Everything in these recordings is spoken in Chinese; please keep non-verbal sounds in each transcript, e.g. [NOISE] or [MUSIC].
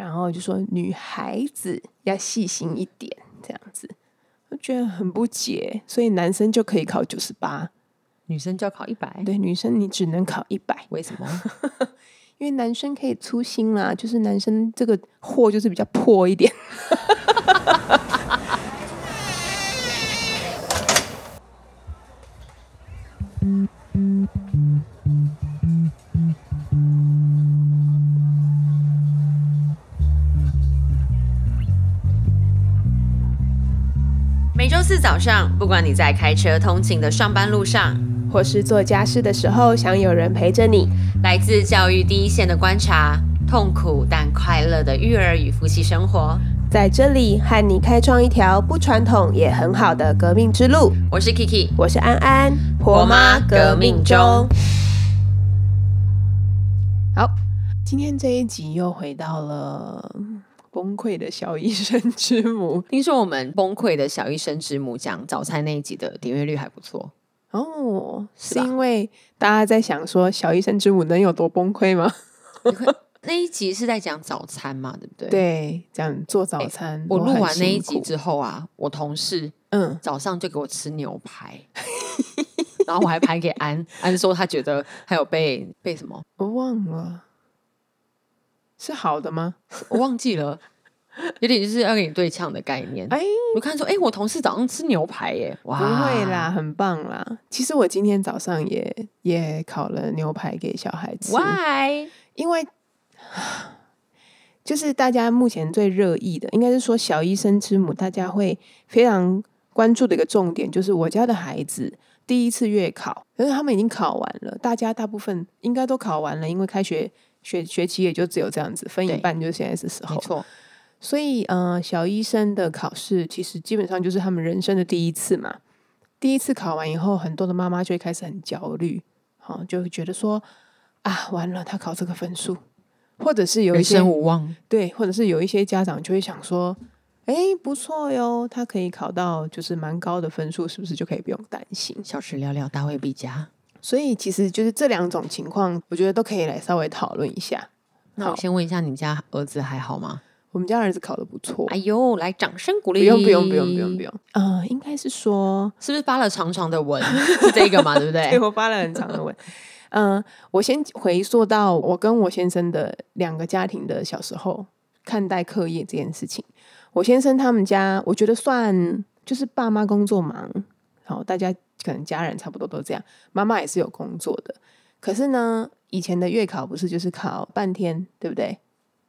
然后就说女孩子要细心一点，这样子，我觉得很不解，所以男生就可以考九十八，女生就要考一百，对，女生你只能考一百，为什么？[LAUGHS] 因为男生可以粗心啦，就是男生这个货就是比较破一点。[LAUGHS] 早上，不管你在开车通勤的上班路上，或是做家事的时候，想有人陪着你。来自教育第一线的观察，痛苦但快乐的育儿与夫妻生活，在这里和你开创一条不传统也很好的革命之路。我是 Kiki，我是安安，婆妈革命中。好，今天这一集又回到了崩溃的小医生之母。[LAUGHS] 听说我们崩溃的小医生之母讲早餐那一集的点阅率还不错哦，是是因为大家在想说小医生之母能有多崩溃吗？那一集是在讲早餐嘛，对不对？。对，讲做早餐，我录完那一集之后啊，我同事嗯，早上就给我吃牛排，[LAUGHS] 然后我还拍给安，安说他觉得还有被被什么，我忘了，是好的吗？[LAUGHS] 我忘记了，有点就是要跟你对呛的概念。哎，我看说，哎、我同事早上吃牛排耶，哇，不会啦，，很棒啦。其实我今天早上也也烤了牛排给小孩吃，，why？因为就是大家目前最热议的，应该是说小医生之母，大家会非常关注的一个重点，就是我家的孩子第一次月考，可是他们已经考完了，大家大部分应该都考完了，因为开学学学期也就只有这样子，分一半，就是现在是时候。没错，所以，呃，小医生的考试其实基本上就是他们人生的第一次嘛。第一次考完以后，很多的妈妈就会开始很焦虑，好、就会觉得说啊，完了，他考这个分数，或者是有一些生无望，对，或者是有一些家长就会想说，哎，不错哟，他可以考到就是蛮高的分数，是不是就可以不用担心？小事聊聊，大未必佳。所以其实就是这两种情况，我觉得都可以来稍微讨论一下。那我好先问一下，你家儿子还好吗？我们家儿子考的不错，哎呦，来掌声鼓励！不用不用不用不用不，用，呃，应该是说是不是发了长长的文？是这个嘛，对不对 [LAUGHS] 对？我发了很长的文。嗯、我先回溯到我跟我先生的两个家庭的小时候看待课业这件事情。我先生他们家，我觉得算就是爸妈工作忙，然后大家可能家人差不多都这样，妈妈也是有工作的。可是呢，以前的月考不是就是考半天，对不对？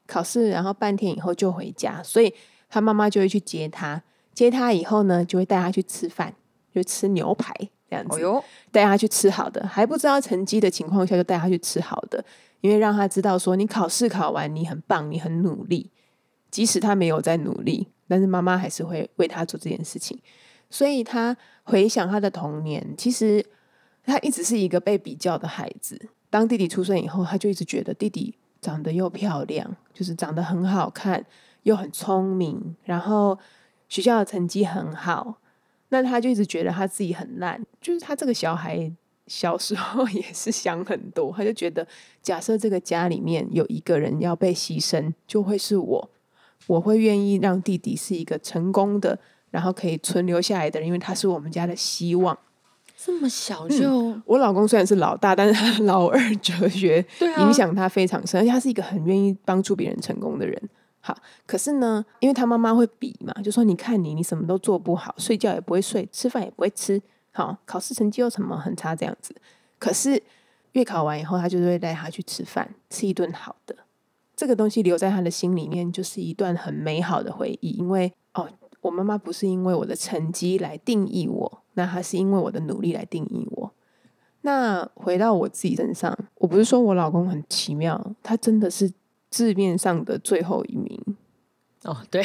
考试然后半天以后就回家，所以他妈妈就会去接他，接他以后呢，就会带他去吃饭，就吃牛排这样子。哦，带他去吃好的，还不知道成绩的情况下就带他去吃好的，因为让他知道说你考试考完你很棒，你很努力，即使他没有在努力，但是妈妈还是会为他做这件事情。所以他回想他的童年，其实他一直是一个被比较的孩子。当弟弟出生以后，他就一直觉得弟弟长得又漂亮，就是长得很好看，又很聪明，然后学校的成绩很好，那他就一直觉得他自己很烂，就是他这个小孩小时候 [LAUGHS] 也是想很多，他就觉得假设这个家里面有一个人要被牺牲，就会是我，我会愿意让弟弟是一个成功的，然后可以存留下来的人，因为他是我们家的希望。这么小就、我老公虽然是老大，但是他老二哲学影响他非常深，而且他是一个很愿意帮助别人成功的人。好，可是呢，因为他妈妈会比嘛，就说你看你，你什么都做不好，睡觉也不会睡，吃饭也不会吃，好，考试成绩又什么很差这样子。可是月考完以后，他就会带他去吃饭，吃一顿好的。这个东西留在他的心里面，就是一段很美好的回忆。因为哦，我妈妈不是因为我的成绩来定义我，那她是因为我的努力来定义我。那回到我自己身上，我不是说我老公很奇妙，他真的是字面上的最后一名，哦，对，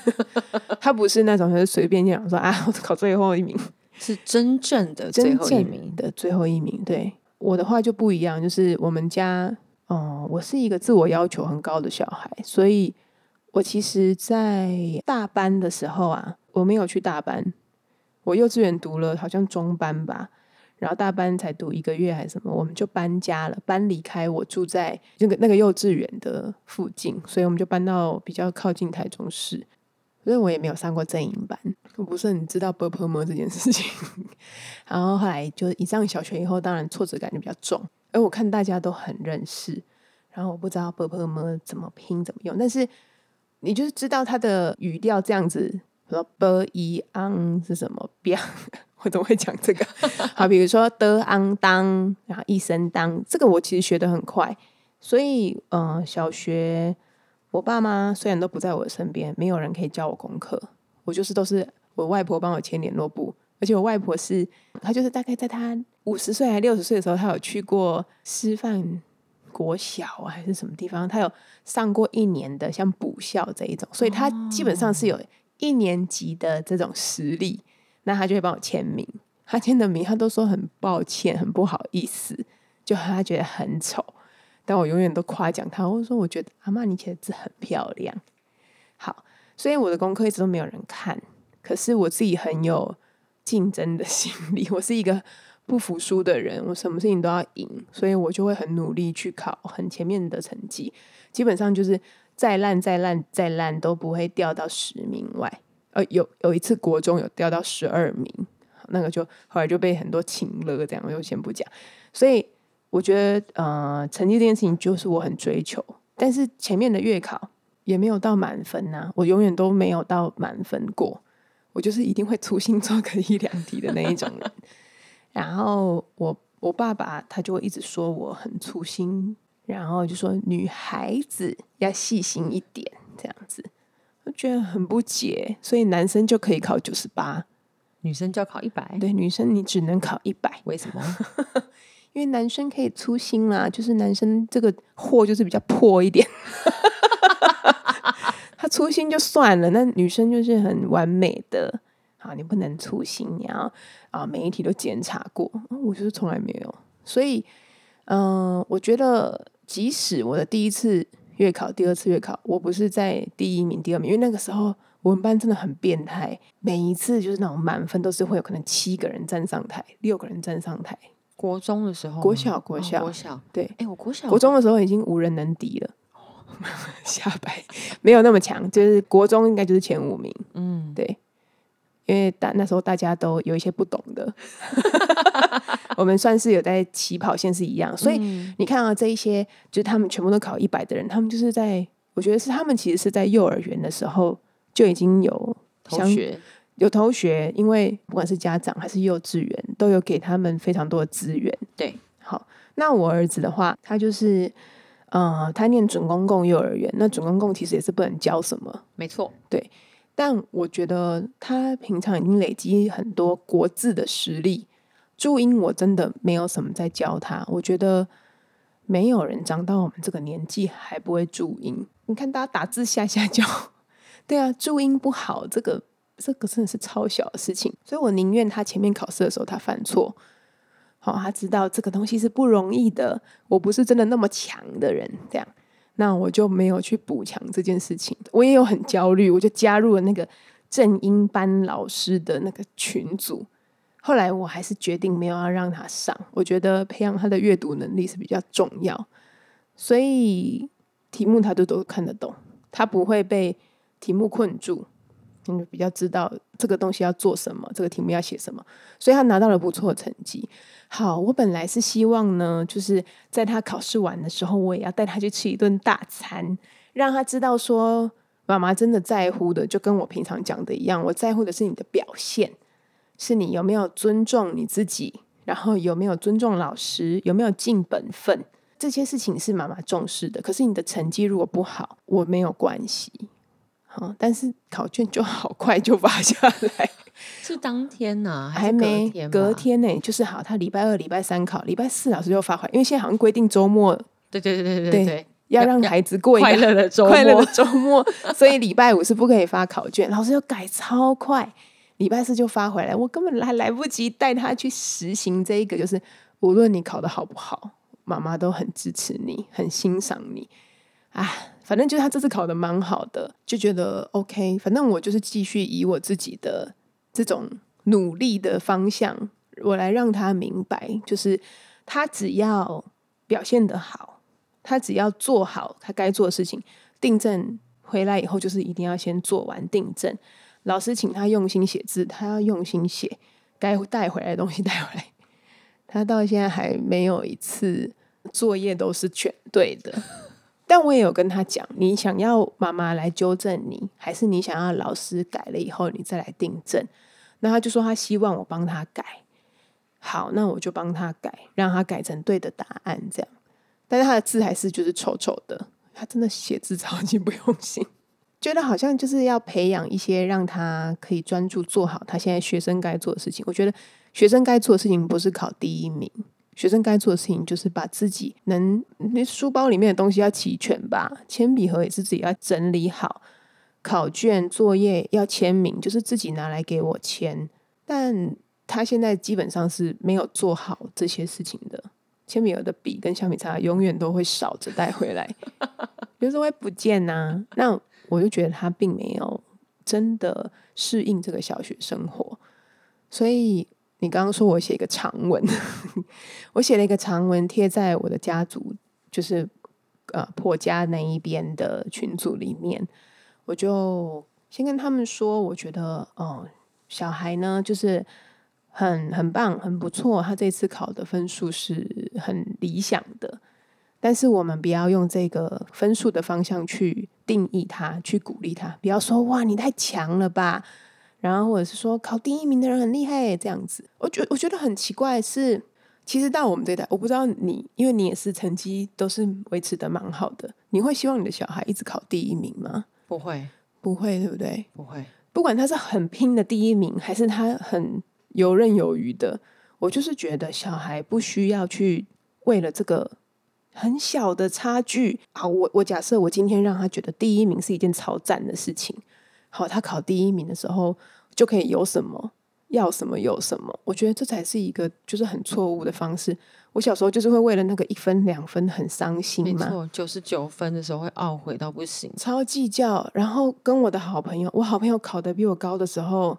[LAUGHS] 他不是那种就是随便讲说啊，我考最后一名，[LAUGHS] 是真正的最后一名。的最后一名。对我的话就不一样，就是我们家，哦、我是一个自我要求很高的小孩，所以我其实，在大班的时候啊，我没有去大班，我幼稚园读了好像中班吧，然后大班才读一个月还是什么，我们就搬家了，搬离开我住在那个那个幼稚园的附近，所以我们就搬到比较靠近台中市。所以我也没有上过正营班，我不是很知道 b u r p l e 这件事情。[LAUGHS] 然后后来就一上小学以后，当然挫折感就比较重。而我看大家都很认识，然后我不知道 b u r p l e 怎么拼怎么用，但是你就是知道它的语调这样子，说 b i ang 是什么？别，[LAUGHS] 我怎么会讲这个？[LAUGHS] 好，比如说的 ang 当，然后一声当，这个我其实学的很快。所以，嗯，小学。我爸妈虽然都不在我身边，没有人可以教我功课，我就是都是我外婆帮我签联络簿，而且我外婆是她就是大概在她五十岁还六十岁的时候，她有去过师范国小还是什么地方，他有上过一年的像补校这一种，所以他基本上是有一年级的这种实力，那他就会帮我签名，他签的名他都说很抱歉，很不好意思，就他觉得很丑。但我永远都夸奖他，我说我觉得阿妈你写的字很漂亮。好，所以我的功课一直都没有人看，可是我自己很有竞争的心理，我是一个不服输的人，我什么事情都要赢，所以我就会很努力去考很前面的成绩，基本上就是再烂再烂再烂都不会掉到十名外。呃，有有一次国中有掉到十二名，那个就后来就被很多请了，这样我就先不讲，所以。我觉得，呃，成绩这件事情就是我很追求，但是前面的月考也没有到满分呐，我永远都没有到满分过，我就是一定会粗心做个一两题的那一种人。[LAUGHS] 然后我我爸爸他就会一直说我很粗心，然后就说女孩子要细心一点这样子，我觉得很不解，所以男生就可以考九十八，女生就要考一百，对，女生你只能考一百，为什么？[LAUGHS] 因为男生可以粗心啦，就是男生这个货就是比较破一点，[LAUGHS] 他粗心就算了，那女生就是很完美的。好，你不能粗心，你要啊每一题都检查过，我就是从来没有，所以嗯，我觉得即使我的第一次月考、第二次月考，我不是在第一名、第二名，因为那个时候我们班真的很变态，每一次就是那种满分都是会有可能七个人站上台，六个人站上台。国中的时候，国小国小国小对，哎，我国小国中的时候已经无人能敌了，[LAUGHS] 下白没有那么强，就是国中应该就是前五名，嗯，对，因为大那时候大家都有一些不懂的，[LAUGHS] 我们算是有在起跑线是一样，所以你看啊这一些，就是他们全部都考一百的人，他们就是在，我觉得是他们其实是在幼儿园的时候就已经有同学。有同学，因为不管是家长还是幼稚园，都有给他们非常多的资源。对，好，那我儿子的话，他就是，呃，他念准公共幼儿园，那准公共其实也是不能教什么，没错，对。但我觉得他平常已经累积很多国字的实力，注音我真的没有什么在教他。我觉得没有人长到我们这个年纪还不会注音。你看大家打字下下就，对啊，注音不好这个。这个真的是超小的事情，所以我宁愿他前面考试的时候他犯错，好，他知道这个东西是不容易的。我不是真的那么强的人，这样，那我就没有去补强这件事情。我也有很焦虑，我就加入了那个正音班老师的那个群组。后来我还是决定没有要让他上，我觉得培养他的阅读能力是比较重要，所以题目他都都看得懂，他不会被题目困住。就比较知道这个东西要做什么，这个题目要写什么，所以他拿到了不错的成绩。好，我本来是希望呢，就是在他考试完的时候，我也要带他去吃一顿大餐，让他知道说妈妈真的在乎的，就跟我平常讲的一样，我在乎的是你的表现，是你有没有尊重你自己，然后有没有尊重老师，有没有尽本分，这些事情是妈妈重视的。可是你的成绩如果不好，我没有关系。哦，但是考卷就好快就发下来，是当天呐，还没隔天呢？就是好，他礼拜二、礼拜三考，礼拜四老师就发回来，因为现在好像规定周末，对对对对对对，要让孩子过快乐的周快乐的周末，所以礼拜五是不可以发考卷，老师又改超快，礼拜四就发回来，我根本还来不及带他去实行这一个，就是无论你考的好不好，妈妈都很支持你，很欣赏你。啊，反正就是他这次考的蛮好的，就觉得 OK。反正我就是继续以我自己的这种努力的方向，我来让他明白，就是他只要表现得好，他只要做好他该做的事情，订正回来以后就是一定要先做完订正。老师请他用心写字，他要用心写，该带回来的东西带回来。他到现在还没有一次作业都是全对的。但我也有跟他讲，你想要妈妈来纠正你，还是你想要老师改了以后你再来订正？那他就说他希望我帮他改。好，那我就帮他改，让他改成对的答案，这样。但是他的字还是就是丑丑的，他真的写字超级不用心，[LAUGHS] 觉得好像就是要培养一些让他可以专注做好他现在学生该做的事情。我觉得学生该做的事情不是考第一名，学生该做的事情就是把自己能那书包里面的东西要齐全吧，铅笔盒也是自己要整理好，考卷作业要签名，就是自己拿来给我签。但他现在基本上是没有做好这些事情的。铅笔盒的笔跟橡皮擦永远都会少着带回来，[LAUGHS] 有时候会不见呐。那我就觉得他并没有真的适应这个小学生活。所以你刚刚说我写一个长文，[LAUGHS] 我写了一个长文贴在我的家族，就是呃婆家那一边的群组里面。我就先跟他们说，我觉得哦，小孩呢就是。很很棒，很不错。他这次考的分数是很理想的，但是我们不要用这个分数的方向去定义他，去鼓励他。不要说哇，你太强了吧，然后或者是说考第一名的人很厉害这样子。我觉我觉得很奇怪，是其实到我们这代，我不知道你，因为你也是成绩都是维持的蛮好的，你会希望你的小孩一直考第一名吗？不会，不会，对不对？不会，不管他是很拼的第一名，还是他很。游刃有余的，我就是觉得小孩不需要去为了这个很小的差距啊。我我假设我今天让他觉得第一名是一件超赞的事情，好，他考第一名的时候就可以有什么要什么有什么。我觉得这才是一个就是很错误的方式。我小时候就是会为了那个一分两分很伤心嘛，九十九分的时候会懊悔到不行，超计较。然后跟我的好朋友，我好朋友考得比我高的时候。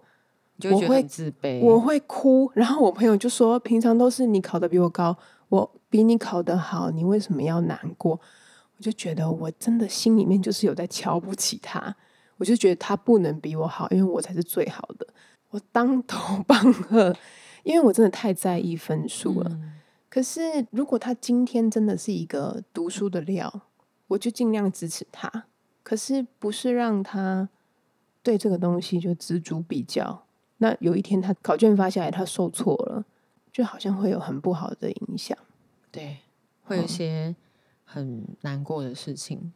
我会自卑，我会哭，然后我朋友就说：“平常都是你考的比我高，我比你考得好，你为什么要难过？”我就觉得我真的心里面就是有在瞧不起他，我就觉得他不能比我好，因为我才是最好的。我当头 [LAUGHS] 棒喝，因为我真的太在意分数了。可是如果他今天真的是一个读书的料，我就尽量支持他。可是不是让他对这个东西就锱铢比较。那有一天他考卷发下来，他受挫了，就好像会有很不好的影响，对，会有一些很难过的事情，嗯，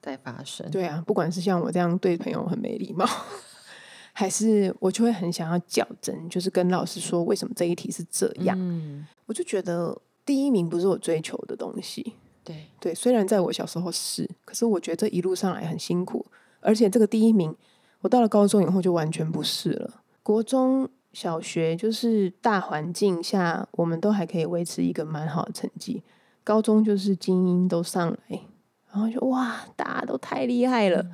在发生。对啊，不管是像我这样对朋友很没礼貌，[LAUGHS] 还是我就会很想要较真，就是跟老师说为什么这一题是这样。嗯，我就觉得第一名不是我追求的东西。对对，虽然在我小时候是，可是我觉得这一路上来很辛苦，而且这个第一名，我到了高中以后就完全不是了。国中小学就是大环境下，我们都还可以维持一个蛮好的成绩。高中就是精英都上来，然后就哇，大家都太厉害了。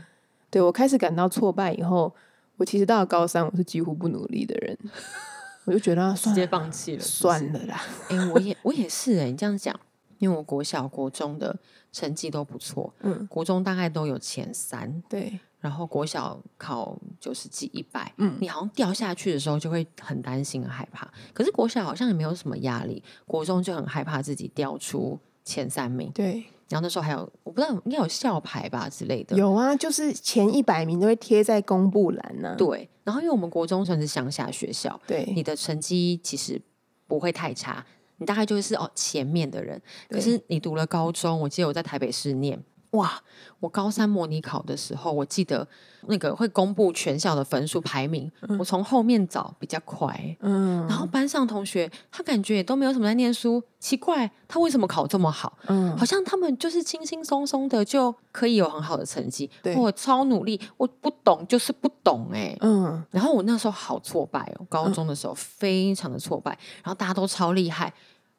对我开始感到挫败以后，我其实到了高三，我是几乎不努力的人，[LAUGHS] 我就觉得直接放弃了，算了啦。哎，我也我也是哎，你这样讲，因为我国小国中的成绩都不错，嗯，国中大概都有前三，对。然后国小考九十几一百，嗯，你好像掉下去的时候就会很担心、很害怕。可是国小好像也没有什么压力，国中就很害怕自己掉出前三名。对，然后那时候还有我不知道应该有校牌吧之类的。有啊，就是前一百名都会贴在公布栏呢。对，然后因为我们国中算是乡下学校，对，你的成绩其实不会太差，你大概就是哦前面的人。可是你读了高中，我记得我在台北市念。哇！我高三模拟考的时候，我记得那个会公布全校的分数排名，我从后面找比较快。嗯，然后班上同学他感觉也都没有什么在念书，奇怪，他为什么考这么好？嗯，好像他们就是轻轻松松的就可以有很好的成绩。我超努力，我不懂就是不懂哎。嗯，然后我那时候好挫败哦，高中的时候非常的挫败，然后大家都超厉害。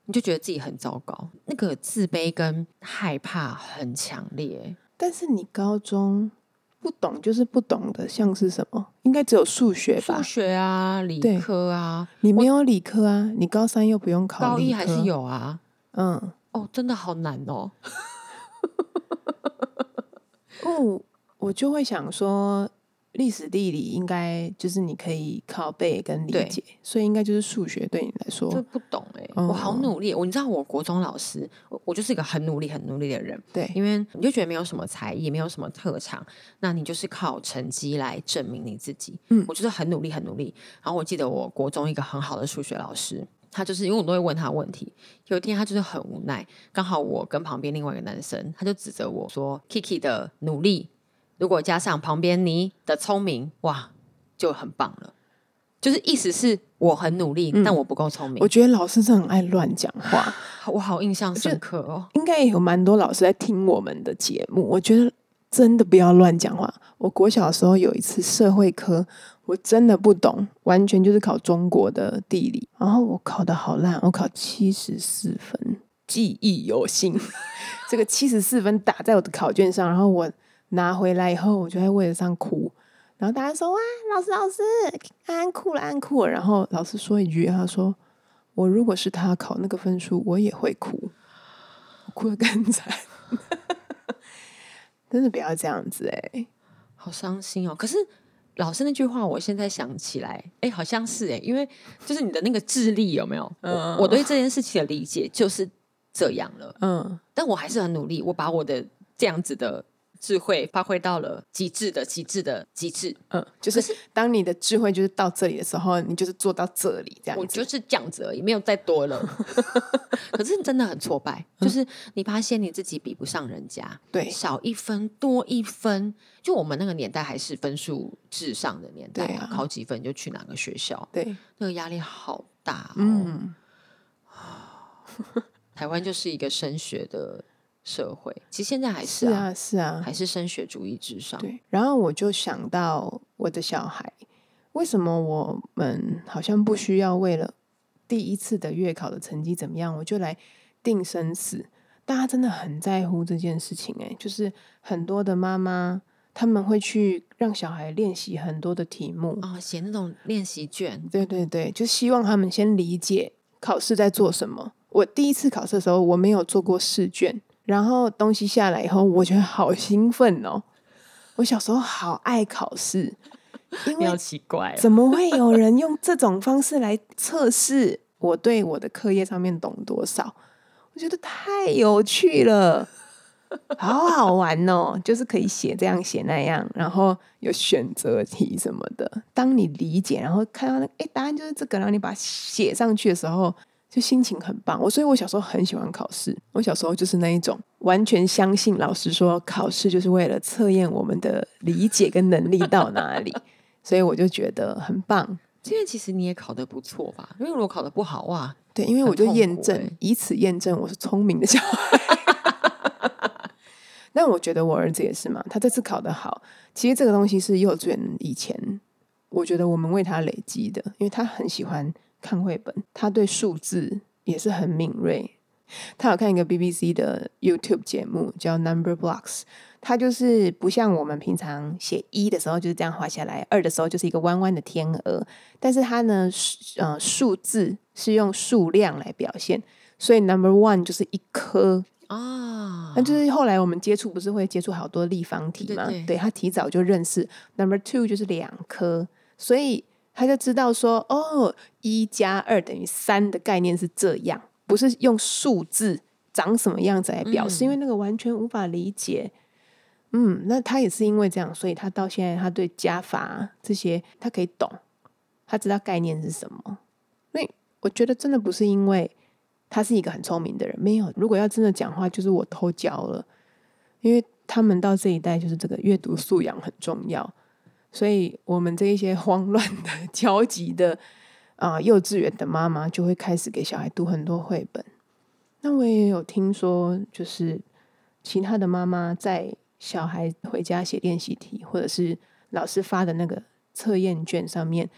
你就觉得自己很糟糕，那个自卑跟害怕很强烈。但是你高中不懂就是不懂的，像是什么？应该只有数学吧数？学啊，理科啊，你没有理科啊，你高三又不用考，高一还是有啊。嗯。哦，真的好难哦。[LAUGHS] 哦，我就会想说，历史地理应该就是你可以靠背跟理解，所以应该就是数学对你来就说，不懂哎、我好哦努力。我你知道，我国中老师，我我就是一个很努力、很努力的人。对因为你就觉得没有什么才艺，没有什么特长，那你就是靠成绩来证明你自己。嗯我就是很努力，很努力。然后我记得我国中一个很好的数学老师，他就是因为我都会问他问题，有一天他就是很无奈，刚好我跟旁边另外一个男生，他就指责我说：“Kiki 的努力，如果加上旁边你的聪明，哇，就很棒了。”就是意思是我很努力，但我不够聪明。我觉得老师真的很爱乱讲话，[LAUGHS] 我好印象深刻哦。应该也有蛮多老师在听我们的节目。我觉得真的不要乱讲话。我国小的时候有一次社会科，我真的不懂，完全就是考中国的地理，然后我考的好烂，我考七十四分，记忆犹新。[LAUGHS] 这个七十四分打在我的考卷上，然后我拿回来以后，我就在位子上哭。然后大家说：“哇，老师，老师，安安哭了，安安哭了。”然后老师说一句：“他说，我如果是他考那个分数，我也会哭。”我哭的更惨，真的不要这样子哎、好伤心哦！可是老师那句话，我现在想起来，哎，好像是哎，因为就是你的那个智力有没有？我我对这件事情的理解就是这样了，嗯，但我还是很努力，我把我的这样子的智慧发挥到了极致的极致的极致，嗯，就是当你的智慧就是到这里的时候，你就是做到这里这样子。我就是这样子而已，没有再多了。[LAUGHS] 可是真的很挫败，就是你发现你自己比不上人家，对少一分多一分。就我们那个年代还是分数至上的年代对啊考几分就去哪个学校，对，那个压力好大哦。嗯，台湾就是一个升学的社会，其实现在还是是啊，啊，是啊，还是升学主义至上。对。然后我就想到我的小孩，为什么我们好像不需要为了第一次的月考的成绩怎么样，我就来定生死？大家真的很在乎这件事情、欸，就是很多的妈妈他们会去让小孩练习很多的题目，啊、写那种练习卷，对对对，就希望他们先理解考试在做什么。我第一次考试的时候，我没有做过试卷，然后东西下来以后，我觉得好兴奋哦。我小时候好爱考试，因为奇怪了。怎么会有人用这种方式来测试我对我的课业上面懂多少？我觉得太有趣了，好好玩哦！就是可以写这样写那样，然后有选择题什么的。当你理解，然后看到那哎答案就是这个，然后你把它写上去的时候，就心情很棒。我所以，我小时候很喜欢考试。我小时候就是那一种完全相信老师说考试就是为了测验我们的理解跟能力到哪里，所以我就觉得很棒。因为其实你也考得不错吧？因为如果考得不好哇，对，因为我就验证欸，以此验证我是聪明的小孩。[LAUGHS] 那我觉得我儿子也是嘛，他这次考得好，其实这个东西是幼稚园以前，我觉得我们为他累积的，因为他很喜欢看绘本，他对数字也是很敏锐。他有看一个 BBC 的 YouTube 节目叫 Number Blocks，它就是不像我们平常写一的时候就是这样画下来，二的时候就是一个弯弯的天鹅，但是它呢，数呃，数字是用数量来表现，所以 Number One 就是一颗，啊，那就是后来我们接触不是会接触好多立方体嘛？对对对他提早就认识 Number Two 就是两颗，所以他就知道说，哦，一加二等于三的概念是这样，不是用数字长什么样子来表示，嗯因为那个完全无法理解。嗯，那他也是因为这样，所以他到现在他对加法这些他可以懂，他知道概念是什么。所以我觉得真的不是因为他是一个很聪明的人，没有。如果要真的讲话，就是我偷教了，因为他们到这一代就是这个阅读素养很重要，所以我们这一些 [LAUGHS] 慌乱的、焦急的啊、幼稚园的妈妈就会开始给小孩读很多绘本。那我也有听说，就是其他的妈妈在小孩回家写练习题，或者是老师发的那个测验卷上面，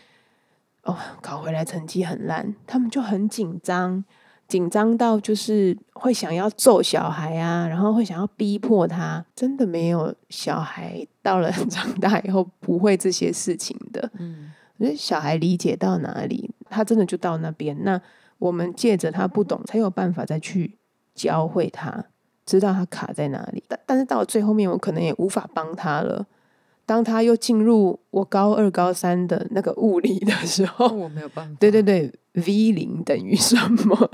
哦，考回来成绩很烂，他们就很紧张，紧张到就是会想要揍小孩啊，然后会想要逼迫他。真的没有小孩到了长大以后不会这些事情的。嗯，我觉得小孩理解到哪里，他真的就到那边。那我们借着他不懂，才有办法再去教会他，知道他卡在哪里。但但是到了最后面，我可能也无法帮他了。当他又进入我高二、高三的那个物理的时候，我没有办法。[LAUGHS] 对对对，V 零等于什么？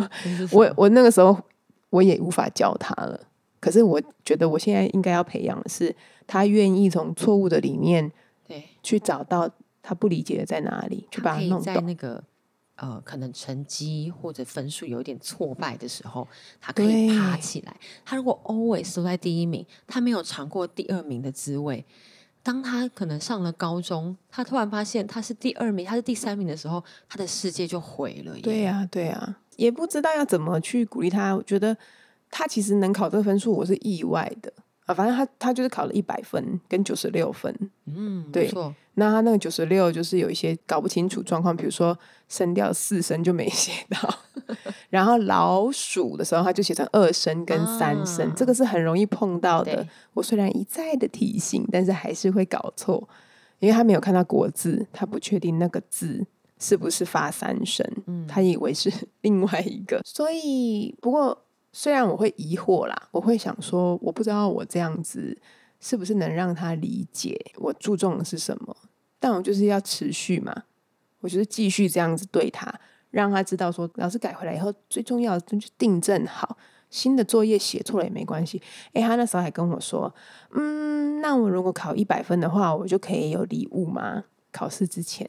我我那个时候我也无法教他了。可是我觉得我现在应该要培养的是，他愿意从错误的里面对去找到他不理解的在哪里，去把它弄在那个呃，可能成绩或者分数有一点挫败的时候，他可以爬起来。他如果 always 都在第一名，他没有尝过第二名的滋味。当他可能上了高中，他突然发现他是第二名，他是第三名的时候，他的世界就毁了。对呀，对呀，也不知道要怎么去鼓励他。我觉得他其实能考这个分数，我是意外的。啊，反正他他就是考了一百分跟九十六分，嗯，对。那他那个九十六就是有一些搞不清楚状况，比如说声调四声就没写到，[LAUGHS] 然后老鼠的时候他就写成二声跟三声，这个是很容易碰到的。我虽然一再的提醒，但是还是会搞错，因为他没有看到国字，他不确定那个字是不是发三声，嗯他以为是另外一个，所以不过。虽然我会疑惑啦，我会想说，我不知道我这样子是不是能让他理解我注重的是什么，但我就是要持续嘛，我就是继续这样子对他，让他知道说，老师改回来以后，最重要的就是订正好，新的作业写错了也没关系。诶，他那时候还跟我说，嗯，那我如果考一百分的话，我就可以有礼物吗？考试之前，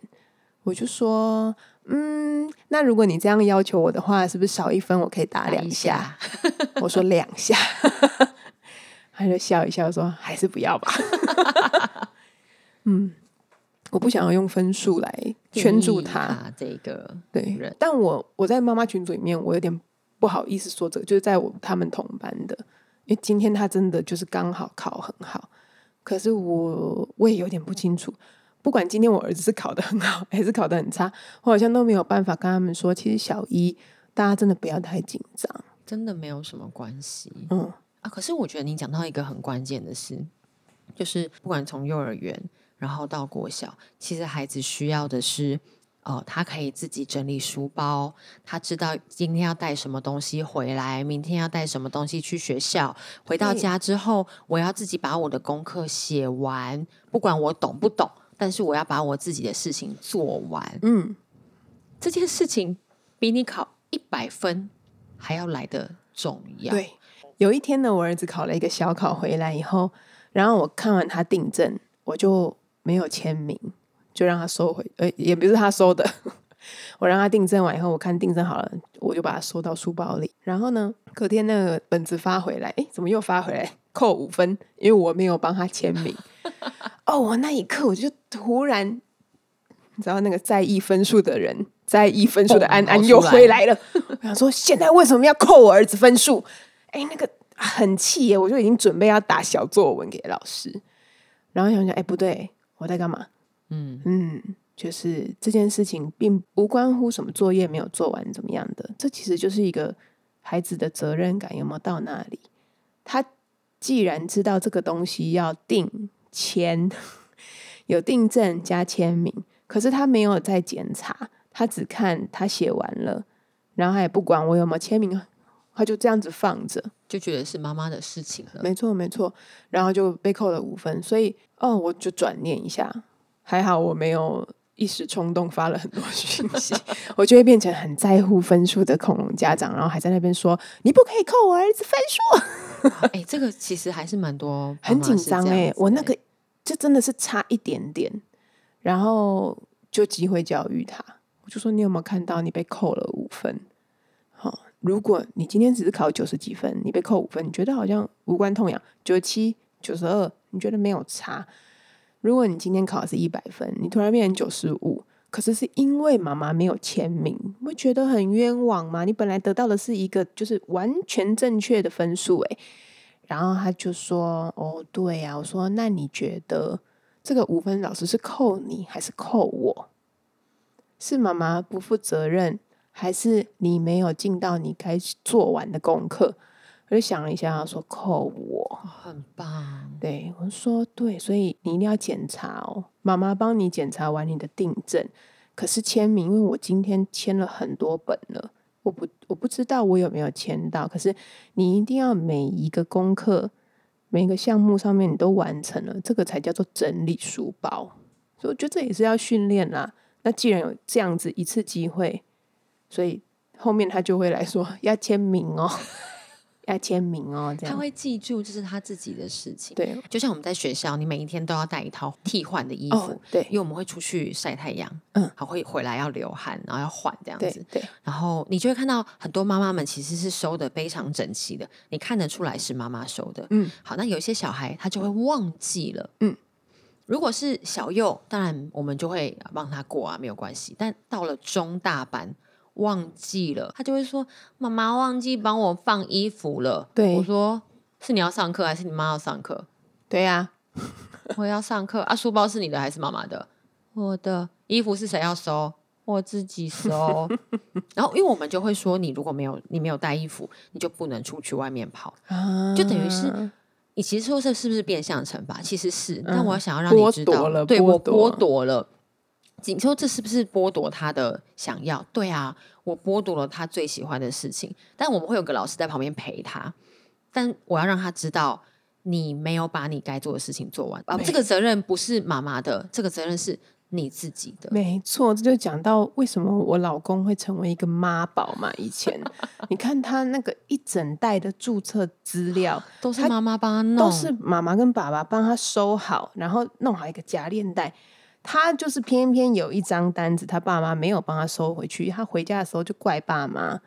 我就说。嗯，那如果你这样要求我的话，是不是少一分我可以打两下？[LAUGHS] 我说两下，[LAUGHS] 他就笑一笑说：“还是不要吧。[LAUGHS] ”嗯，我不想要用分数来圈住他这个对人，但我我在妈妈群组里面，我有点不好意思说这个，就是在我他们同班的，因为今天他真的就是刚好考很好，可是我我也有点不清楚。不管今天我儿子是考的很好，[LAUGHS] 还是考的很差，我好像都没有办法跟他们说，其实小一大家真的不要太紧张，真的没有什么关系。嗯啊，可是我觉得你讲到一个很关键的事，就是不管从幼儿园然后到国小，其实孩子需要的是，哦，他可以自己整理书包，他知道今天要带什么东西回来，明天要带什么东西去学校，回到家之后，我要自己把我的功课写完，不管我懂不懂。但是我要把我自己的事情做完，嗯，这件事情比你考一百分还要来的重要。对，有一天呢，我儿子考了一个小考回来以后，然后我看完他订正，我就没有签名，就让他收回，呃，也不是他收的，[LAUGHS] 我让他订正完以后，我看订正好了，我就把它收到书包里。然后呢，隔天那个本子发回来，哎，怎么又发回来？扣五分，因为我没有帮他签名。[LAUGHS] 哦，我那一刻我就突然，你知道那个在意分数的人，在意分数的安安又回来了。[LAUGHS] 我想说，现在为什么要扣我儿子分数？哎，那个很气耶！我就已经准备要打小作文给老师，然后想想，哎，不对，我在干嘛？嗯嗯，就是这件事情并无关乎什么作业没有做完怎么样的，这其实就是一个孩子的责任感有没有到那里？他既然知道这个东西要定。签 [LAUGHS] 有订正加签名，可是他没有再检查，他只看他写完了，然后他也不管我有没有签名，他就这样子放着，就觉得是妈妈的事情了。没错，没错，然后就被扣了五分。所以哦，我就转念一下，还好我没有一时冲动发了很多讯息，[LAUGHS] 我就会变成很在乎分数的恐龙家长，然后还在那边说你不可以扣我儿子分数。[LAUGHS] [LAUGHS] 哎，这个其实还是蛮多，很紧张哎，我那个。这真的是差一点点，然后就机会教育他。我就说你有没有看到你被扣了五分？好，如果你今天只是考九十几分，你被扣五分，你觉得好像无关痛痒。九十七、九十二，你觉得没有差？如果你今天考的是一百分，你突然变成九十五，可是是因为妈妈没有签名，会觉得很冤枉吗？你本来得到的是一个就是完全正确的分数，诶。然后他就说：“哦，对呀。”我说：“那你觉得这个五分老师是扣你还是扣我？是妈妈不负责任，还是你没有尽到你该做完的功课？我就想了一下，说扣我，很棒。对我说对，所以你一定要检查哦。妈妈帮你检查完你的订正，可是签名，因为我今天签了很多本了，我不我不知道我有没有签到。可是你一定要每一个功课、每个项目上面你都完成了，这个才叫做整理书包。所以我觉得这也是要训练啦。那既然有这样子一次机会，所以后面他就会来说要签名哦。要签名哦，这样他会记住这是他自己的事情。对，就像我们在学校，你每一天都要带一套替换的衣服，对，因为我们会出去晒太阳，嗯，还会回来要流汗，然后要换这样子，对。然后你就会看到很多妈妈们其实是收的非常整齐的，你看得出来是妈妈收的，嗯。好，那有些小孩他就会忘记了，嗯。如果是小幼，当然我们就会帮他过啊，没有关系。但到了中大班。忘记了，他就会说：“妈妈忘记帮我放衣服了。”对，我说：“是你要上课还是你妈要上课？”对呀，[LAUGHS] 我要上课啊！书包是你的还是妈妈的？我的衣服是谁要收？我自己收。[LAUGHS] 然后，因为我们就会说，你如果没有你没有带衣服，你就不能出去外面跑，啊就等于是你其实说这是不是变相惩罚？其实是，但我想要让你知道，对我剥夺了。你说这是不是剥夺他的想要？对啊，我剥夺了他最喜欢的事情。但我们会有个老师在旁边陪他，但我要让他知道，你没有把你该做的事情做完啊。这个责任不是妈妈的，这个责任是你自己的。没错，这就讲到为什么我老公会成为一个妈宝嘛。以前 [LAUGHS] 你看他那个一整袋的注册资料，[GASPS] 都是妈妈帮他弄，都是妈妈跟爸爸帮他收好，然后弄好一个夹链袋。他就是偏偏有一张单子，他爸妈没有帮他收回去。他回家的时候就怪爸妈，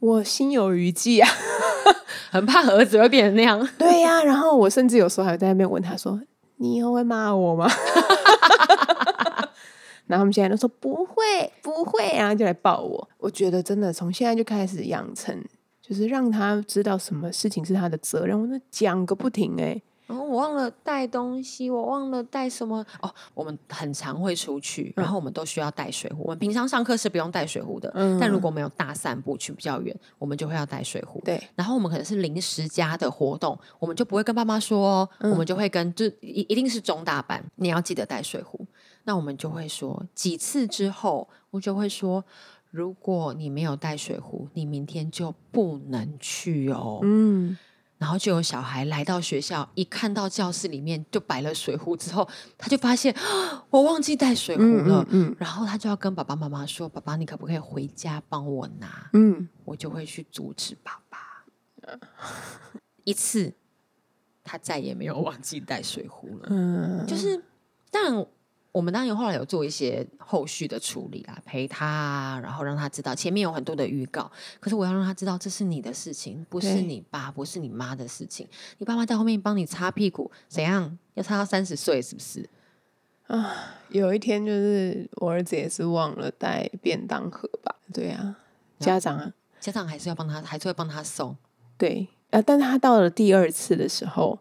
我心有余悸啊，[LAUGHS] 很怕儿子会变成那样。对呀，然后我甚至有时候还在那边问他说：“你以后会骂我吗？” [LAUGHS] 然后他们现在都说不会，不会然后，就来抱我。我觉得真的从现在就开始养成，就是让他知道什么事情是他的责任。我那讲个不停哎。然后我忘了带东西，我忘了带什么哦。我们很常会出去，然后我们都需要带水壶。我们平常上课是不用带水壶的，但如果没有大散步去比较远，我们就会要带水壶。对，然后我们可能是临时加的活动，我们就不会跟爸妈说，我们就会跟就一一定是中大班，你要记得带水壶。那我们就会说几次之后，我就会说，如果你没有带水壶，你明天就不能去哦。嗯。然后就有小孩来到学校，一看到教室里面就摆了水壶之后，他就发现 [GASPS] 我忘记带水壶了。嗯，然后他就要跟爸爸妈妈说：“爸爸，你可不可以回家帮我拿？”嗯，我就会去阻止爸爸。[LAUGHS] 一次，他再也没有忘记带水壶了。嗯，就是，但。我们当然后来有做一些后续的处理啦，陪他，然后让他知道前面有很多的预告。可是我要让他知道，这是你的事情，不是你爸，不是你妈的事情。你爸妈在后面帮你擦屁股，怎样？要擦到三十岁是不是？啊，[SIGHS] 有一天就是我儿子也是忘了带便当盒吧？对啊，家长啊，家长还是要帮他，还是会帮他送。对，啊，但是他到了第二次的时候，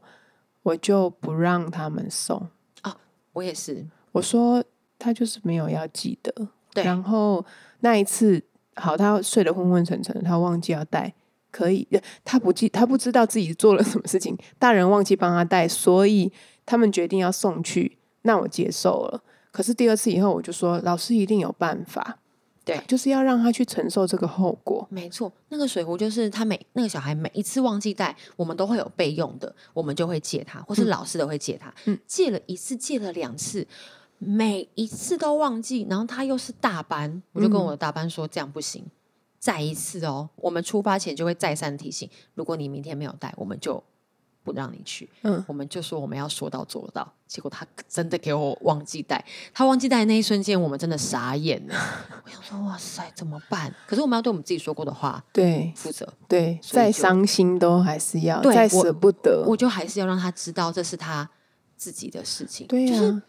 我就不让他们送。哦，我也是。我说他就是没有要记得，对。然后那一次，好，他睡得昏昏沉沉，他忘记要带，可以，他不记，他不知道自己做了什么事情，大人忘记帮他带，所以他们决定要送去，那我接受了。可是第二次以后，我就说老师一定有办法。对，就是要让他去承受这个后果。没错，那个水壶就是他每那个小孩每一次忘记带，我们都会有备用的，我们就会借他，或是老师的会借他。嗯，借了一次，借了两次，每一次都忘记，然后他又是大班，我就跟我的大班说这样不行，再一次哦，我们出发前就会再三提醒，如果你明天没有带，我们就。不让你去，嗯，我们就说我们要说到做到，结果他真的给我忘记带，他忘记带那一瞬间，我们真的傻眼了。[LAUGHS] 我想说，哇塞，怎么办？可是我们要对我们自己说过的话，对，负责，对，再伤心都还是要，再舍不得，我就还是要让他知道这是他自己的事情。对呀，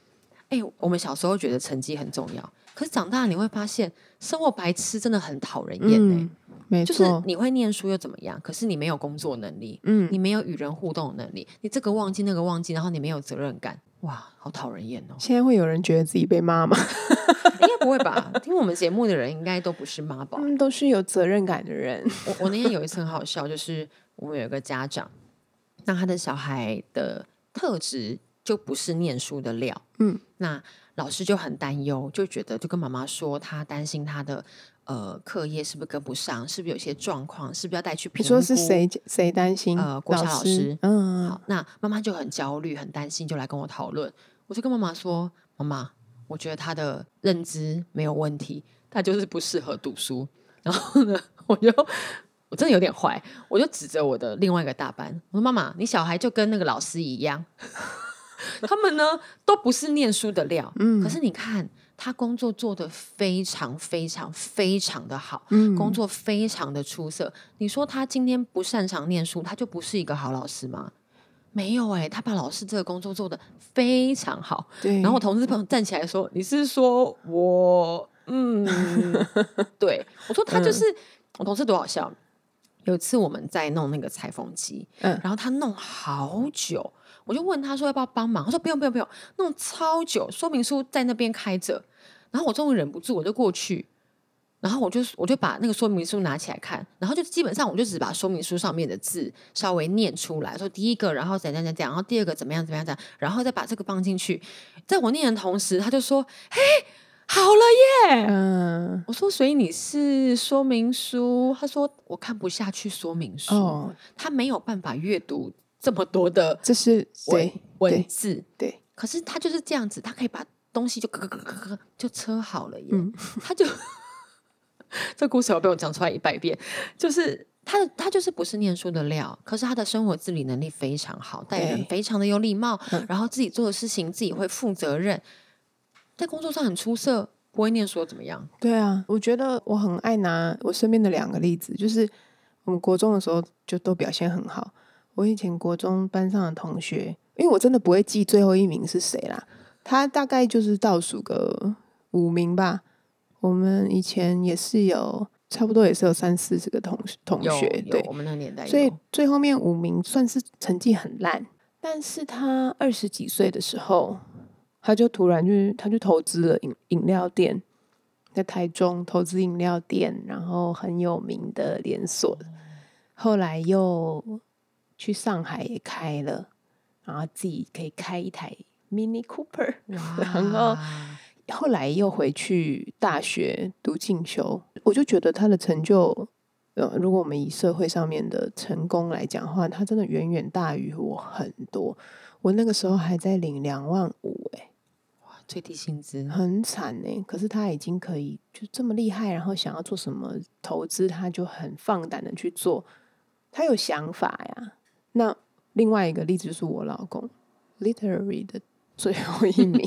哎，我们小时候觉得成绩很重要，可是长大你会发现，生活白痴真的很讨人厌哎。没错，就是你会念书又怎么样？可是你没有工作能力，嗯，你没有与人互动的能力，你这个忘记那个忘记，然后你没有责任感，哇，好讨人厌哦！现在会有人觉得自己被骂吗？[LAUGHS] 应该不会吧？听我们节目的人应该都不是妈宝，他们都是有责任感的人。我我那天有一次很好笑，就是我们有一个家长，那他的小孩的特质就不是念书的料，嗯，那老师就很担忧，就觉得就跟妈妈说，他担心他的呃课业是不是跟不上，是不是有些状况，是不是要带去评你？说是谁谁担心？呃国小老师嗯，好，那妈妈就很焦虑、很担心，就来跟我讨论。我就跟妈妈说：“妈妈，我觉得他的认知没有问题，他就是不适合读书。”然后呢，[LAUGHS] 我就我真的有点坏，我就指着我的另外一个大班，我说：“妈妈，你小孩就跟那个老师一样，[LAUGHS] 他们呢都不是念书的料，嗯可是你看他工作做得非常非常非常的好，嗯工作非常的出色。你说他今天不擅长念书，他就不是一个好老师吗？没有哎、他把老师这个工作做得非常好。对。然后我同事朋友站起来说：“你是说我？嗯，[LAUGHS] 对，我说他就是、我同事多好笑。有一次我们在弄那个裁缝机，嗯然后他弄好久，我就问他说要不要帮忙，他说不用不用不用，弄超久，说明书在那边开着，然后我终于忍不住，我就过去，然后我就我就把那个说明书拿起来看，然后就基本上我就只把说明书上面的字稍微念出来，说第一个，然后怎样怎样然后第二个怎么样怎么样怎样，然后再把这个放进去，在我念的同时，他就说：“嘿，好了耶！”嗯，我说：“所以你是说明书？”他说：“我看不下去说明书，哦，他没有办法阅读这么多的这是文对文字，对，可是他就是这样子，他可以把东西就咯咯咯咯咯就车好了耶。嗯他就这故事要被我讲出来一百遍，就是他的他就是不是念书的料，可是他的生活自理能力非常好，待人非常的有礼貌，嗯然后自己做的事情自己会负责任，在工作上很出色，不会念书怎么样？对啊，我觉得我很爱拿我身边的两个例子，就是我们国中的时候就都表现很好。我以前国中班上的同学，因为我真的不会记最后一名是谁啦，他大概就是倒数个五名吧。我们以前也是有差不多也是有三四十个同同有学，对，我们那个年代，所以最后面五名算是成绩很烂，但是他二十几岁的时候，他就突然就是他就投资了饮饮料店，在台中投资饮料店，然后很有名的连锁，后来又去上海也开了，然后自己可以开一台 Mini Cooper，[LAUGHS] 然后哇后来又回去大学读进修，我就觉得他的成就，呃，如果我们以社会上面的成功来讲的话，他真的远远大于我很多。我那个时候还在领两万五，哎，最低薪资，很惨哎。可是他已经可以就这么厉害，然后想要做什么投资，他就很放胆的去做，他有想法呀。那另外一个例子就是我老公，literary 的最后一名。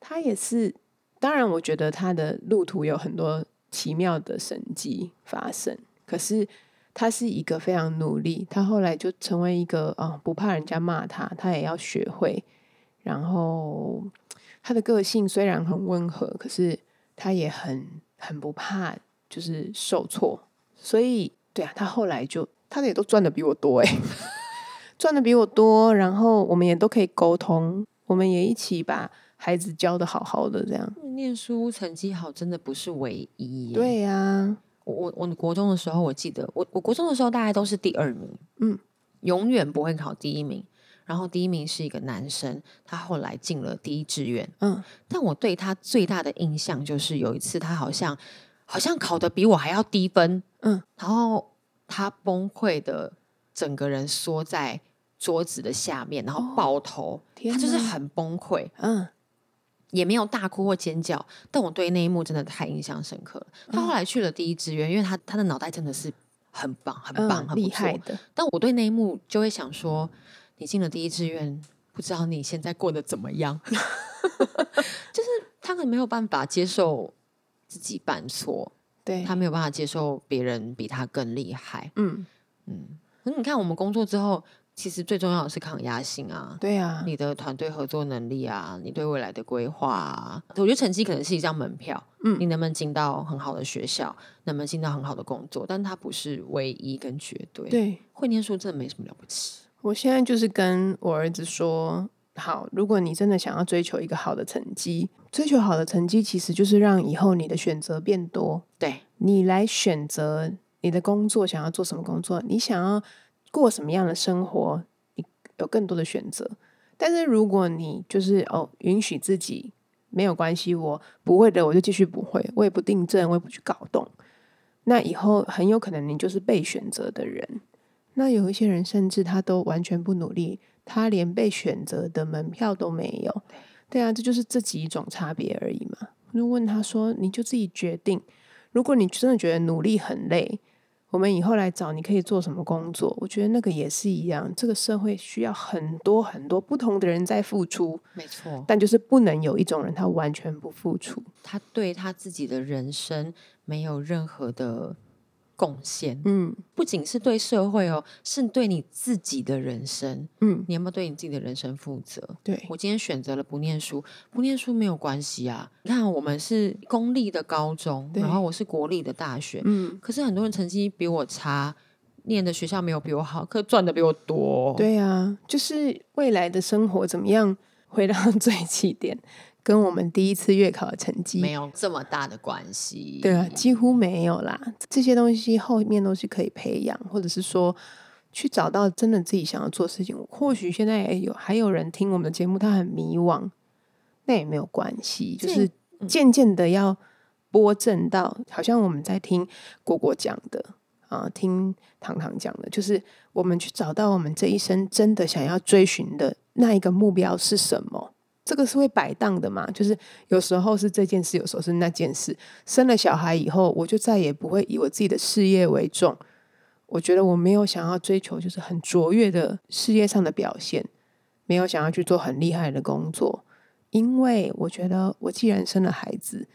他也是，当然，我觉得他的路途有很多奇妙的神迹发生。可是他是一个非常努力，他后来就成为一个啊、哦不怕人家骂他，他也要学会。然后他的个性虽然很温和，可是他也很很不怕就是受挫。所以，对啊，他后来就他的也都赚的比我多哎，[LAUGHS] 赚的比我多，然后我们也都可以沟通，我们也一起把孩子教的好好的，这样。念书成绩好真的不是唯一耶。对呀、我我我国中的时候，我记得我我国中的时候大概都是第二名，嗯，永远不会考第一名。然后第一名是一个男生，他后来进了第一志愿，嗯，但我对他最大的印象就是有一次他好像好像考的比我还要低分，嗯，然后他崩溃的整个人缩在桌子的下面，然后抱头，天他就是很崩溃，嗯，也没有大哭或尖叫，但我对那一幕真的太印象深刻了。他后来去了第一志愿，因为他他的脑袋真的是很棒、很棒、嗯很厉害。的，但我对那一幕就会想说，你进了第一志愿，不知道你现在过得怎么样？[LAUGHS] [LAUGHS] 就是他可能没有办法接受自己犯错，对，他没有办法接受别人比他更厉害。嗯，可是你看，我们工作之后，其实最重要的是抗压性啊。对啊，你的团队合作能力啊，你对未来的规划啊，我觉得成绩可能是一张门票，嗯你能不能进到很好的学校，能不能进到很好的工作，但它不是唯一跟绝对。，对。会念书真的没什么了不起。我现在就是跟我儿子说，好，如果你真的想要追求一个好的成绩，追求好的成绩，其实就是让以后你的选择变多。对你来选择你的工作，想要做什么工作，你想要过什么样的生活，你有更多的选择。但是如果你就是哦，允许自己没有关系，我不会的，我就继续不会，我也不订正，我也不去搞动，那以后很有可能你就是被选择的人。那有一些人甚至他都完全不努力，他连被选择的门票都没有。对啊，这就是这几种差别而已嘛。就问他说：“你就自己决定，如果你真的觉得努力很累。”我们以后来找你可以做什么工作？我觉得那个也是一样。这个社会需要很多很多不同的人在付出，没错。但就是不能有一种人他完全不付出，他对他自己的人生没有任何的。贡献，嗯，不仅是对社会哦，是对你自己的人生，嗯，你有没有对你自己的人生负责？对我今天选择了不念书，不念书没有关系啊。你看，我们是公立的高中，然后我是国立的大学，嗯，可是很多人成绩比我差，念的学校没有比我好，可赚的比我多。对啊，就是未来的生活怎么样，回到最起点。跟我们第一次月考的成绩没有这么大的关系，对啊，几乎没有啦。这些东西后面都是可以培养，或者是说去找到真的自己想要做事情。或许现在有还有人听我们的节目，他很迷惘，那也没有关系，就是渐渐的要拨正到，好像我们在听果果讲的啊，听糖糖讲的，就是我们去找到我们这一生真的想要追寻的那一个目标是什么。这个是会摆荡的嘛？就是有时候是这件事，有时候是那件事。生了小孩以后，我就再也不会以我自己的事业为重。我觉得我没有想要追求就是很卓越的事业上的表现，没有想要去做很厉害的工作，因为我觉得我既然生了孩子，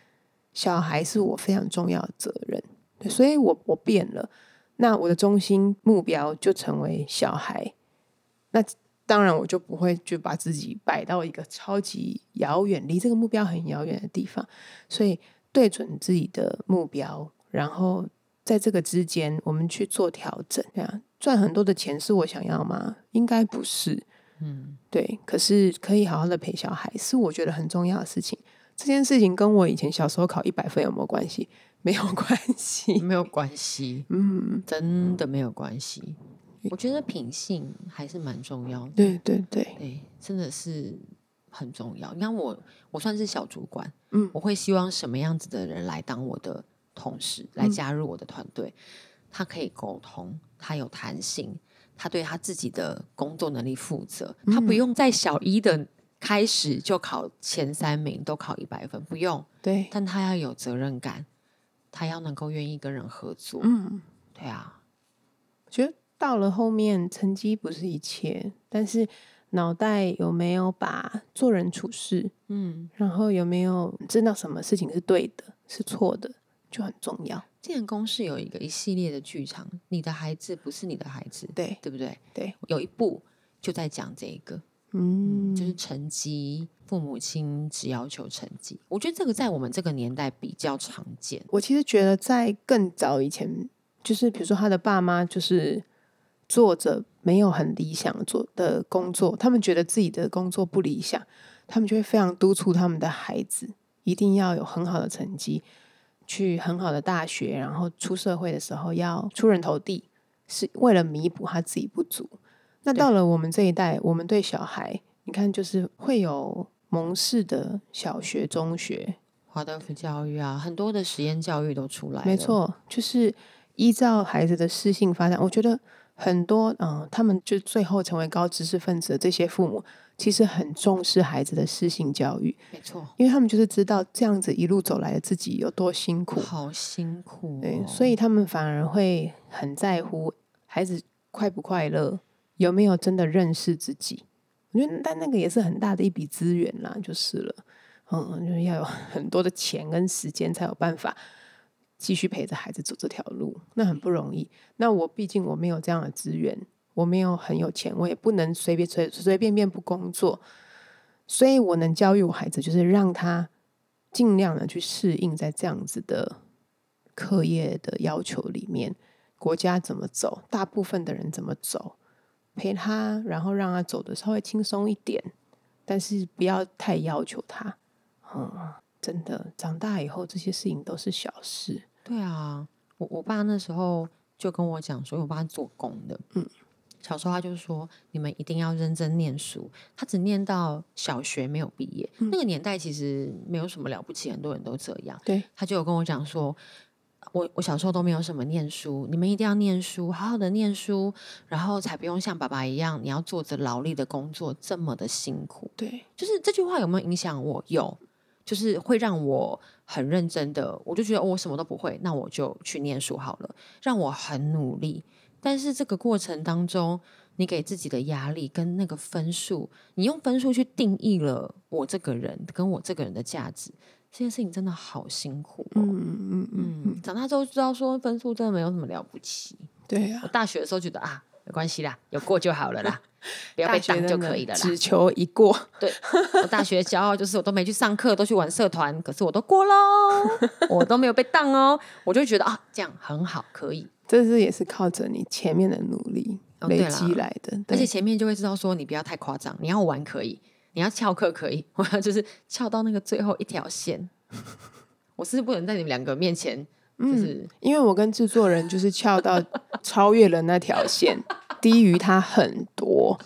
小孩是我非常重要的责任，所以我我变了。那我的中心目标就成为小孩。那。当然，我就不会就把自己摆到一个超级遥远、离这个目标很遥远的地方。所以，对准自己的目标，然后在这个之间，我们去做调整。这样赚很多的钱是我想要吗？应该不是。嗯，对。可是可以好好的陪小孩，是我觉得很重要的事情。这件事情跟我以前小时候考一百分有没有关系？没有关系，没有关系。嗯，真的没有关系。我觉得品性还是蛮重要的，对对对，对，真的是很重要。你看我，我算是小主管，嗯，我会希望什么样子的人来当我的同事，来加入我的团队？他可以沟通，他有弹性，他对他自己的工作能力负责，他不用在小一的开始就考前三名，都考一百分，不用。对，但他要有责任感，他要能够愿意跟人合作。嗯，对啊，觉得。到了后面，成绩不是一切，但是脑袋有没有把做人处事，嗯，然后有没有知道什么事情是对的，是错的，就很重要。建公是有一个一系列的剧场，你的孩子不是你的孩子，对对不对？对，有一部就在讲这个，嗯，就是成绩，父母亲只要求成绩。我觉得这个在我们这个年代比较常见。我其实觉得在更早以前，就是比如说他的爸妈就是。做着没有很理想做的工作，他们觉得自己的工作不理想，他们就会非常督促他们的孩子一定要有很好的成绩，去很好的大学，然后出社会的时候要出人头地，是为了弥补他自己不足。那到了我们这一代，我们对小孩，你看就是会有蒙氏的小学、中学，华德福教育啊，很多的实验教育都出来，没错，就是依照孩子的适性发展，我觉得。很多嗯，他们就最后成为高知识分子的这些父母，其实很重视孩子的适性教育，没错，因为他们就是知道这样子一路走来的自己有多辛苦，好辛苦，对，所以他们反而会很在乎孩子快不快乐，有没有真的认识自己。我觉得，但那个也是很大的一笔资源啦，就是了，嗯，就是要有 [LAUGHS] 很多的钱跟时间才有办法。继续陪着孩子走这条路，那很不容易。那我毕竟我没有这样的资源，我没有很有钱，我也不能随便随随便便不工作。所以我能教育我孩子，就是让他尽量的去适应在这样子的课业的要求里面，国家怎么走，大部分的人怎么走，陪他，然后让他走的稍微轻松一点。但是不要太要求他。嗯，真的，长大以后这些事情都是小事。对啊，我我爸那时候就跟我讲说，我爸做工的，嗯，小时候他就说你们一定要认真念书。他只念到小学没有毕业，那个年代其实没有什么了不起，很多人都这样。对，他就有跟我讲说。我我小时候都没有什么念书，你们一定要念书，好好的念书，然后才不用像爸爸一样，你要做着劳力的工作，这么的辛苦。对，就是这句话有没有影响我？有，就是会让我很认真的，我就觉得我什么都不会，那我就去念书好了，让我很努力。但是这个过程当中，你给自己的压力跟那个分数，你用分数去定义了我这个人跟我这个人的价值。这件事情真的好辛苦哦。嗯嗯嗯长大之后知道说分数真的没有什么了不起。对呀。我大学的时候觉得啊，没关系啦，有过就好了啦，[LAUGHS] 不要被当就可以了啦。只求一过。对，我大学骄傲就是我都没去上课，都去玩社团，可是我都过喽，[LAUGHS] 我都没有被当哦，我就觉得啊，这样很好，可以。这是也是靠着你前面的努力累积来的，而且前面就会知道说你不要太夸张，你要玩可以。你要翘课可以，[LAUGHS] 我要就是翘到那个最后一条线。我是不能在你们两个面前，就是因为我跟制作人就是翘到 [LAUGHS] 超越了那条线，低于他很多。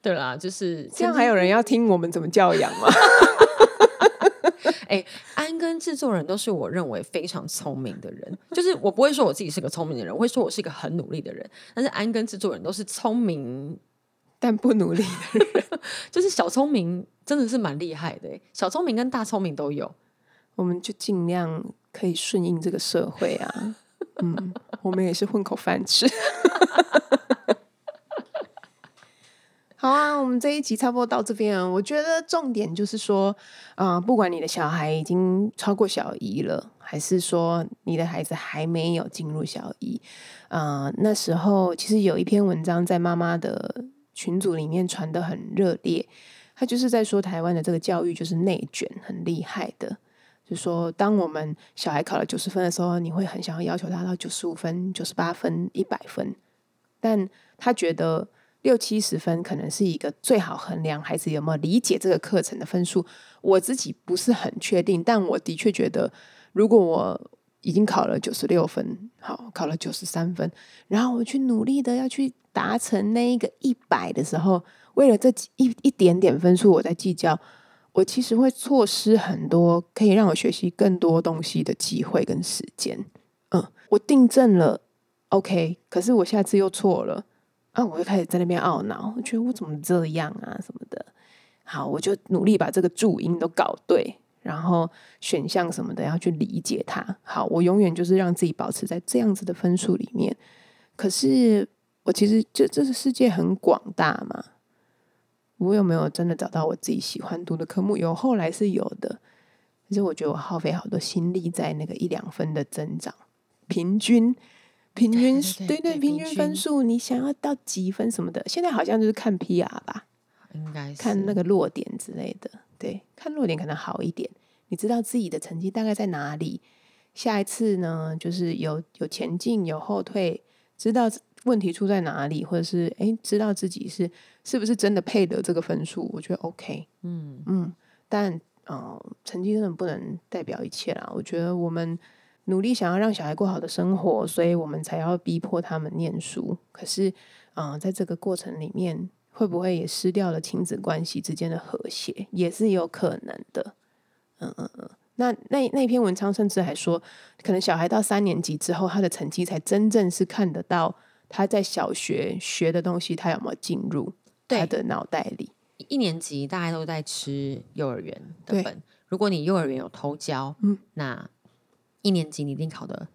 对啦，就是这样，还有人要听我们怎么教养吗？[LAUGHS] 哎，安跟制作人都是我认为非常聪明的人，就是我不会说我自己是个聪明的人，我会说我是一个很努力的人。但是安跟制作人都是聪明但不努力的人，[LAUGHS] 就是小聪明真的是蛮厉害的，小聪明跟大聪明都有。我们就尽量可以顺应这个社会啊，嗯，我们也是混口饭吃。[LAUGHS] 好啊，我们这一集差不多到这边。我觉得重点就是说，啊，不管你的小孩已经超过小一了，还是说你的孩子还没有进入小一，啊，那时候其实有一篇文章在妈妈的群组里面传的很热烈，他就是在说台湾的这个教育就是内卷，很厉害的。就说当我们小孩考了九十分的时候，你会很想要要求他到九十五分、九十八分、一百分，但他觉得。六七十分可能是一个最好衡量孩子有没有理解这个课程的分数。我自己不是很确定，但我的确觉得，如果我已经考了九十六分，好，考了九十三分，然后我去努力的要去达成那一个一百的时候，为了这一一点点分数，我在计较，我其实会错失很多可以让我学习更多东西的机会跟时间。嗯，我订正了，OK，可是我下次又错了。啊我就开始在那边懊恼，我觉得我怎么这样啊什么的。好，我就努力把这个注音都搞对，然后选项什么的要去理解它。好，我永远就是让自己保持在这样子的分数里面。可是我其实这这个世界很广大嘛，我有没有真的找到我自己喜欢读的科目？有，后来是有的。可是我觉得我耗费好多心力在那个一两分的增长，平均。平均对对，平均分数，你想要到几分什么的？现在好像就是看 PR 吧，应该是看那个落点之类的。对，看落点可能好一点，你知道自己的成绩大概在哪里。下一次呢，就是有有前进有后退，知道问题出在哪里，或者是哎，知道自己是是不是真的配得这个分数？我觉得 OK。嗯嗯，但呃，成绩真的不能代表一切啦。我觉得我们。努力想要让小孩过好的生活，所以我们才要逼迫他们念书。可是，嗯，在这个过程里面，会不会也失掉了亲子关系之间的和谐，也是有可能的。嗯嗯嗯。那那那篇文章甚至还说，可能小孩到三年级之后，他的成绩才真正是看得到他在小学学的东西，他有没有进入他的脑袋里。一年级大家都在吃幼儿园的本，如果你幼儿园有偷教，嗯，那。一年级你一定考得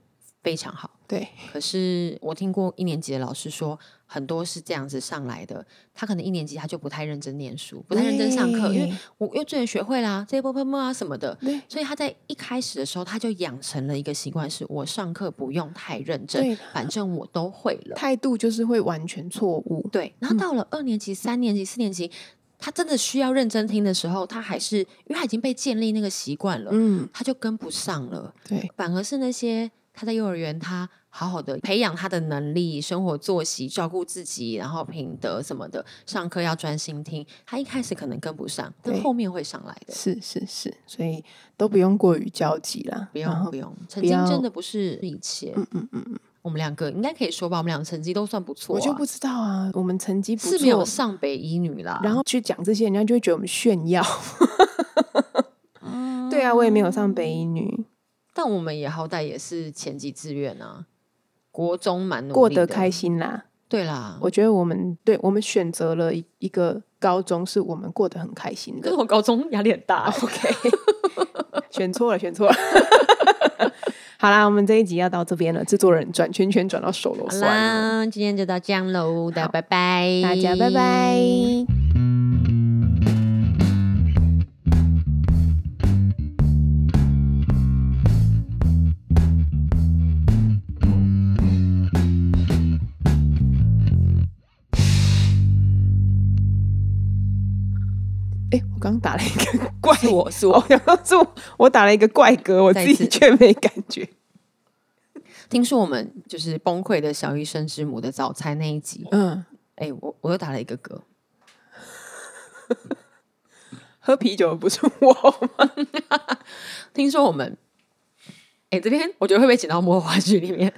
非常好，对。可是我听过一年级的老师说，很多是这样子上来的。他可能一年级他就不太认真念书，不太认真上课，因为我幼稚园学会啦，这些波波波啊什么的。对。所以他在一开始的时候，他就养成了一个习惯，是我上课不用太认真，反正我都会了。态度就是会完全错误。对。然后到了二年级、三年级、四年级。他真的需要认真听的时候，他还是因为他已经被建立那个习惯了，嗯，他就跟不上了。对，反而是那些他在幼儿园，他好好的培养他的能力、生活作息、照顾自己，然后品德什么的，上课要专心听。他一开始可能跟不上，但对后面会上来的。是是是，所以都不用过于焦急啦。不用不用，曾经真的不是一切。嗯嗯嗯嗯，我们两个应该可以说吧，我们两个成绩都算不错、啊。我就不知道啊，我们成绩不是没有，上北一女啦。然后去讲这些，人家就会觉得我们炫耀。[LAUGHS] 嗯对啊，我也没有上北一女，但我们也好歹也是前几志愿啊，国中蛮过得开。心啦。对啦，我觉得我们对我们选择了一一个高中，是我们过得很开心的可是。我高中压力很大、欸 [LAUGHS] OK，[LAUGHS] 选错了，选错了。[LAUGHS] 好啦，我们这一集要到这边了。制作人转圈圈转到手楼好，啦，今天就到这样喽，大家拜拜，大家拜拜。刚打了一个怪，[LAUGHS] 是我是我我。想到是我，我打了一个怪歌，我自己却没感觉。听说我们就是崩溃的小医生之母的早餐那一集，嗯，哎、我我又打了一个嗝，[LAUGHS] 喝啤酒的不是我吗？[LAUGHS] 听说我们，哎、这边我觉得会被剪到幕后花絮里面。